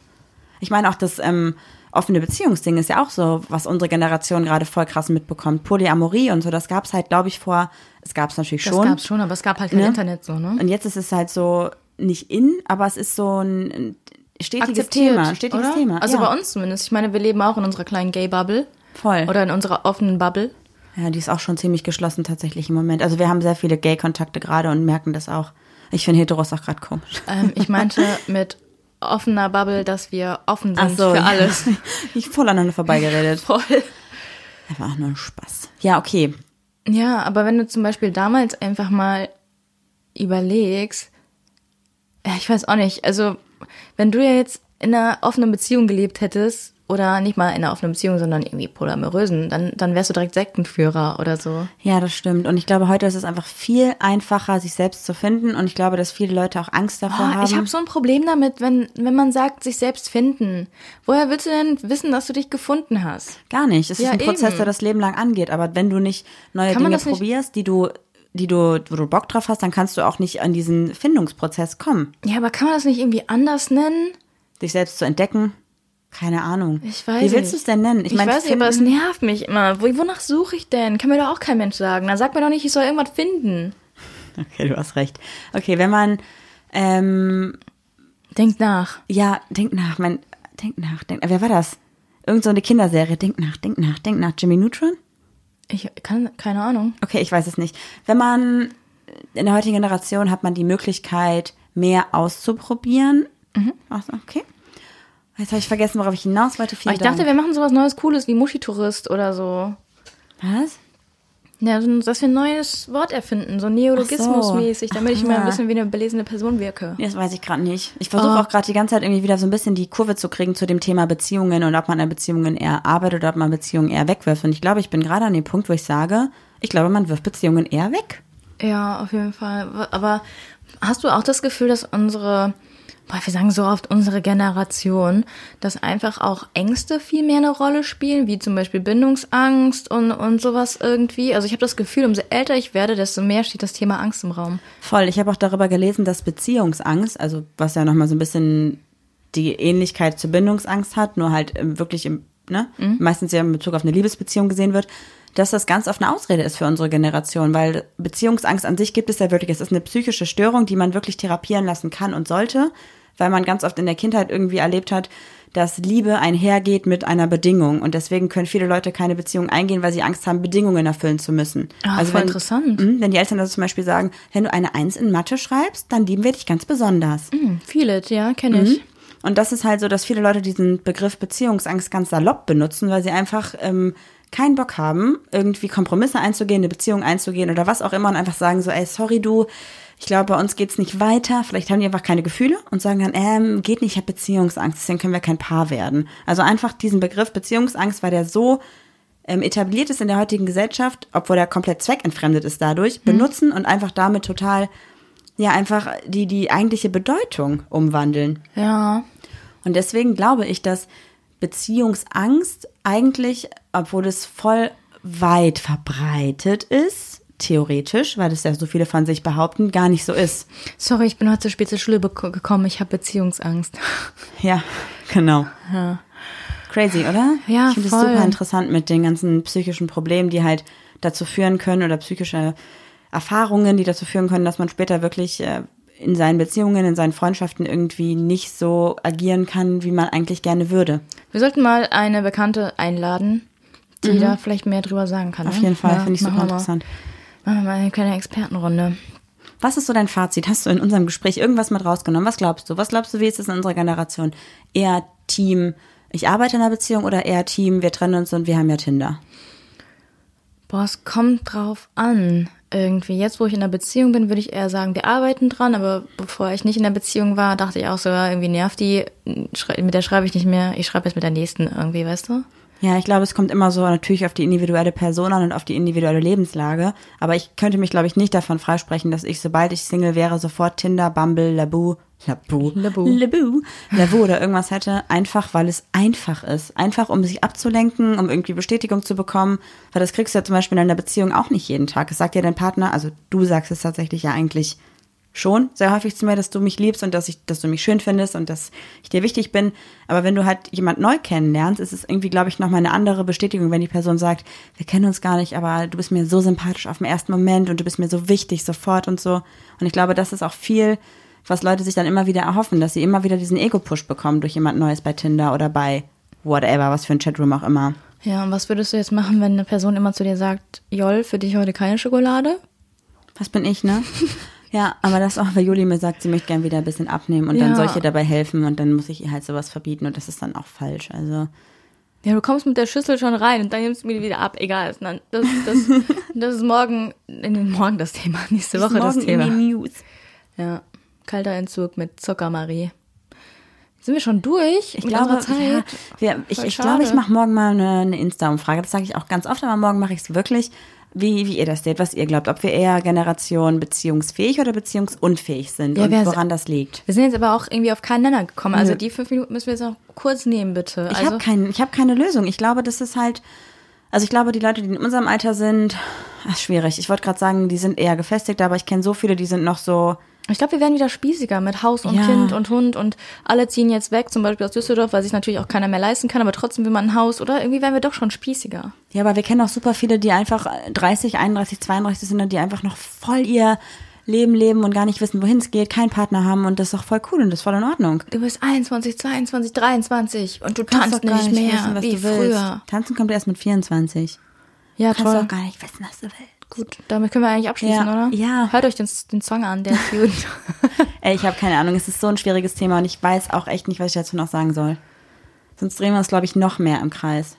Ich meine auch das ähm, offene Beziehungsding ist ja auch so, was unsere Generation gerade voll krass mitbekommt. Polyamorie und so, das gab es halt, glaube ich, vor, es gab es natürlich Das schon. gab's schon, aber es gab halt kein Ne? Internet so, ne? Und jetzt ist es halt so nicht in, aber es ist so ein, stetiges Thema. Ein stetiges oder? Thema. Also ja. bei uns zumindest. Ich meine, wir leben auch in unserer kleinen Gay-Bubble. Voll. Oder in unserer offenen Bubble. Ja, die ist auch schon ziemlich geschlossen tatsächlich im Moment. Also wir haben sehr viele Gay-Kontakte gerade und merken das auch. Ich finde Heteros auch gerade komisch. Ähm, ich meinte mit offener Bubble, dass wir offen sind so, für ja. alles. Ich voll aneinander vorbeigeredet. Voll. Einfach nur ein Spaß. Ja, okay. Ja, aber wenn du zum Beispiel damals einfach mal überlegst, ja, ich weiß auch nicht, also wenn du ja jetzt in einer offenen Beziehung gelebt hättest oder nicht mal in einer offenen Beziehung, sondern irgendwie polyamorösen, dann, dann wärst du direkt Sektenführer oder so. Ja, das stimmt. Und ich glaube, heute ist es einfach viel einfacher, sich selbst zu finden. Und ich glaube, dass viele Leute auch Angst davor Oh, haben. ich habe so ein Problem damit, wenn, wenn man sagt, sich selbst finden. Woher willst du denn wissen, dass du dich gefunden hast? Gar nicht. Es ist Ja, ein Prozess, eben. der das Leben lang angeht. Aber wenn du nicht neue Kann Dinge probierst, die du, die du, wo du Bock drauf hast, dann kannst du auch nicht an diesen Findungsprozess kommen. Ja, aber kann man das nicht irgendwie anders nennen? Dich selbst zu entdecken. Keine Ahnung. Ich weiß Wie willst du es denn nennen? Ich, meine, weiß nicht, aber es nervt mich immer. Wo, wonach suche ich denn? Kann mir doch auch kein Mensch sagen. Dann sag mir doch nicht, ich soll irgendwas finden. Okay, du hast recht. Okay, wenn man, ähm, Denk nach. ja, denk nach, mein, denk nach, denk, wer war das? Irgend so eine Kinderserie. Denk nach, denk nach, denk nach. Jimmy Neutron? Ich kann, keine Ahnung. Okay, ich weiß es nicht. Wenn man in der heutigen Generation hat man die Möglichkeit, mehr auszuprobieren. Mhm. Ach so, okay. Jetzt habe ich vergessen, worauf ich hinaus wollte. Aber Vielen ich dachte, Dank. wir machen sowas Neues, Cooles wie Muschi-Tourist oder so. Was? Ja, so- dass wir ein neues Wort erfinden, so Neologismus-mäßig, damit ich immer ein bisschen wie eine belesene Person wirke. Das weiß ich gerade nicht. Ich versuche Oh. auch gerade die ganze Zeit irgendwie wieder so ein bisschen die Kurve zu kriegen zu dem Thema Beziehungen und ob man an Beziehungen eher arbeitet oder ob man Beziehungen eher wegwirft. Und ich glaube, ich bin gerade an dem Punkt, wo ich sage, ich glaube, man wirft Beziehungen eher weg. Ja, auf jeden Fall. Aber hast du auch das Gefühl, dass unsere, boah, wir sagen so oft unsere Generation, dass einfach auch Ängste viel mehr eine Rolle spielen, wie zum Beispiel Bindungsangst und, und sowas irgendwie? Also ich habe das Gefühl, umso älter ich werde, desto mehr steht das Thema Angst im Raum. Voll. Ich habe auch darüber gelesen, dass Beziehungsangst, also was ja nochmal so ein bisschen die Ähnlichkeit zur Bindungsangst hat, nur halt ähm, wirklich im, ne, meistens ja in Bezug auf eine Liebesbeziehung gesehen wird, dass das ganz oft eine Ausrede ist für unsere Generation, weil Beziehungsangst an sich gibt es ja wirklich. Es ist eine psychische Störung, die man wirklich therapieren lassen kann und sollte, weil man ganz oft in der Kindheit irgendwie erlebt hat, dass Liebe einhergeht mit einer Bedingung. Und deswegen können viele Leute keine Beziehung eingehen, weil sie Angst haben, Bedingungen erfüllen zu müssen. Ah, voll interessant. Mhm, Wenn die Eltern das zum Beispiel sagen, wenn du eine Eins in Mathe schreibst, dann lieben wir dich ganz besonders. Hm, feel it, ja, kenne ich. Und das ist halt so, dass viele Leute diesen Begriff Beziehungsangst ganz salopp benutzen, weil sie einfach ähm, keinen Bock haben, irgendwie Kompromisse einzugehen, eine Beziehung einzugehen oder was auch immer und einfach sagen so, ey, sorry du, ich glaube, bei uns geht's nicht weiter. Vielleicht haben die einfach keine Gefühle und sagen dann, ähm, geht nicht, ich habe Beziehungsangst, deswegen können wir kein Paar werden. Also einfach diesen Begriff Beziehungsangst, weil der so ähm, etabliert ist in der heutigen Gesellschaft, obwohl er komplett zweckentfremdet ist dadurch, benutzen und einfach damit total, ja, einfach die, die eigentliche Bedeutung umwandeln. Ja. Und deswegen glaube ich, dass Beziehungsangst eigentlich, obwohl es voll weit verbreitet ist, theoretisch, weil das ja so viele von sich behaupten, gar nicht so ist. Sorry, ich bin heute zu spät zur Schule gekommen. Ich habe Beziehungsangst. Ja, genau. Crazy, oder? Ja, ich finde es super interessant mit den ganzen psychischen Problemen, die halt dazu führen können oder psychische Erfahrungen, die dazu führen können, dass man später wirklich äh, in seinen Beziehungen, in seinen Freundschaften irgendwie nicht so agieren kann, wie man eigentlich gerne würde. Wir sollten mal eine Bekannte einladen, die da vielleicht mehr drüber sagen kann. Mhm. Auf ne? jeden Fall, Ja, finde ich super mal. interessant. Machen wir mal eine kleine Expertenrunde. Was ist so dein Fazit? Hast du in unserem Gespräch irgendwas mit rausgenommen? Was glaubst du? Was glaubst du, wie ist es in unserer Generation? Eher Team, ich arbeite in einer Beziehung oder eher Team, wir trennen uns und wir haben ja Tinder? Boah, es kommt drauf an. Irgendwie. Jetzt, wo ich in einer Beziehung bin, würde ich eher sagen, wir arbeiten dran, aber bevor ich nicht in der Beziehung war, dachte ich auch so, irgendwie nervt die, mit der schreibe ich nicht mehr, ich schreibe jetzt mit der nächsten irgendwie, weißt du? Ja, ich glaube, es kommt immer so natürlich auf die individuelle Person an und auf die individuelle Lebenslage. Aber ich könnte mich, glaube ich, nicht davon freisprechen, dass ich, sobald ich Single wäre, sofort Tinder, Bumble, Labu, Labu, Labu. Labu, Labu oder irgendwas hätte. Einfach, weil es einfach ist. Einfach, um sich abzulenken, um irgendwie Bestätigung zu bekommen. Weil das kriegst du ja zum Beispiel in einer Beziehung auch nicht jeden Tag. Es sagt ja dein Partner, also du sagst es tatsächlich ja eigentlich schon sehr häufig zu mir, dass du mich liebst und dass ich, dass du mich schön findest und dass ich dir wichtig bin. Aber wenn du halt jemand neu kennenlernst, ist es irgendwie, glaube ich, nochmal eine andere Bestätigung, wenn die Person sagt, wir kennen uns gar nicht, aber du bist mir so sympathisch auf den ersten Moment und du bist mir so wichtig sofort und so. Und ich glaube, das ist auch viel, was Leute sich dann immer wieder erhoffen, dass sie immer wieder diesen Ego-Push bekommen durch jemand Neues bei Tinder oder bei whatever, was für ein Chatroom auch immer. Ja, und was würdest du jetzt machen, wenn eine Person immer zu dir sagt, Joll, für dich heute keine Schokolade? Was bin ich, ne? Ja, aber das auch, weil Juli mir sagt, sie möchte gern wieder ein bisschen abnehmen und dann Ja. soll ich ihr dabei helfen und dann muss ich ihr halt sowas verbieten und das ist dann auch falsch. Also, Ja, du kommst mit der Schüssel schon rein und dann nimmst du mir die wieder ab. Egal. Das, das, das, das ist morgen, in den morgen das Thema, nächste Woche das morgen in Thema. die News. Ja, kalter Entzug mit Zuckermarie. Sind wir schon durch? Ich glaube, ja, wir, ich, ich glaube, ich mache morgen mal eine, eine Insta-Umfrage. Das sage ich auch ganz oft, aber morgen mache ich es wirklich. Wie, wie ihr das seht, was ihr glaubt, ob wir eher Generation beziehungsfähig oder beziehungsunfähig sind Ja, und woran das liegt. Wir sind jetzt aber auch irgendwie auf keinen Nenner gekommen. Also die fünf Minuten müssen wir jetzt noch kurz nehmen, bitte. Ich also, habe kein, ich hab keine Lösung. Ich glaube, das ist halt, also ich glaube, die Leute, die in unserem Alter sind, ach, schwierig. Ich wollte gerade sagen, die sind eher gefestigt, aber ich kenne so viele, die sind noch so, Ich glaube, wir werden wieder spießiger mit Haus und Ja. Kind und Hund und alle ziehen jetzt weg, zum Beispiel aus Düsseldorf, weil sich natürlich auch keiner mehr leisten kann, aber trotzdem will man ein Haus oder irgendwie werden wir doch schon spießiger. ja, aber wir kennen auch super viele, die einfach 30, 31, 32 sind und die einfach noch voll ihr Leben leben und gar nicht wissen, wohin es geht, keinen Partner haben und das ist auch voll cool und das ist voll in Ordnung. Du bist 21, 22, 23 und du Kannst tanzt doch gar nicht mehr wissen, was wie du willst. früher. Tanzen kommt erst mit 24. Ja, Kannst toll. doch gar nicht wissen, was du willst. Gut, damit können wir eigentlich abschließen, Ja. oder? Ja. Hört euch den, den Song an, der ist gut. Ey, ich habe keine Ahnung, es ist so ein schwieriges Thema und ich weiß auch echt nicht, was ich dazu noch sagen soll. Sonst drehen wir uns, glaube ich, noch mehr im Kreis.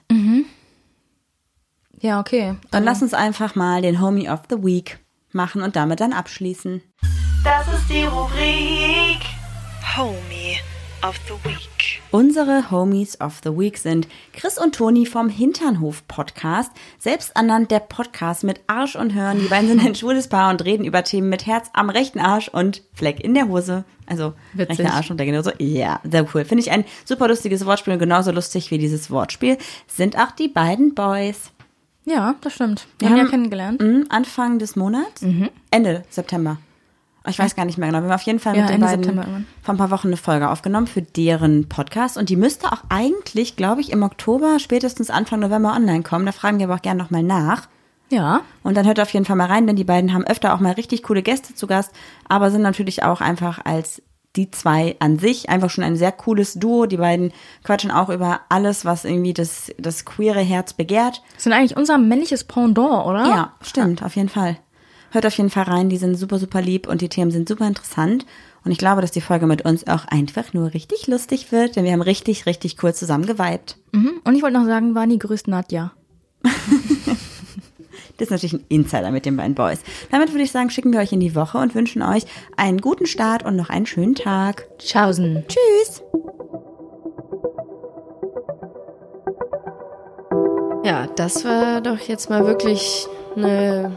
ja, okay. Dann lass uns einfach mal den Homie of the Week machen und damit dann abschließen. Das ist die Rubrik Homie of the Week. Unsere Homies of the Week sind Chris und Toni vom Hinternhof Podcast, selbst ernannt der Podcast mit Arsch und Hirn. Die beiden sind ein schwules Paar und reden über Themen mit Herz am rechten Arsch und Fleck in der Hose. Also Witzig. rechter Arsch und der Hose. Ja, sehr cool. Finde ich ein super lustiges Wortspiel und genauso lustig wie dieses Wortspiel sind auch die beiden Boys. Ja, das stimmt. Wir, Wir haben ja kennengelernt. Anfang des Monats? Mhm. Ende September. Ich weiß gar nicht mehr genau. Wir haben auf jeden Fall Ja, mit den Ende beiden September vor ein paar Wochen eine Folge aufgenommen für deren Podcast. Und die müsste auch eigentlich, glaube ich, im Oktober, spätestens Anfang November online kommen. Da fragen wir aber auch gerne nochmal nach. Ja. Und dann hört auf jeden Fall mal rein, denn die beiden haben öfter auch mal richtig coole Gäste zu Gast, aber sind natürlich auch einfach als die zwei an sich einfach schon ein sehr cooles Duo. Die beiden quatschen auch über alles, was irgendwie das, das queere Herz begehrt. Das sind eigentlich unser männliches Pendant, oder? Ja, stimmt, auf jeden Fall. Hört auf jeden Fall rein, die sind super, super lieb und die Themen sind super interessant. Und ich glaube, dass die Folge mit uns auch einfach nur richtig lustig wird, denn wir haben richtig, richtig cool zusammen geweibt. Mhm. Und ich wollte noch sagen, waren die größten Nadja. Das ist natürlich ein Insider mit den beiden Boys. Damit würde ich sagen, schicken wir euch in die Woche und wünschen euch einen guten Start und noch einen schönen Tag. Tschaußen. Tschüss! Ja, das war doch jetzt mal wirklich eine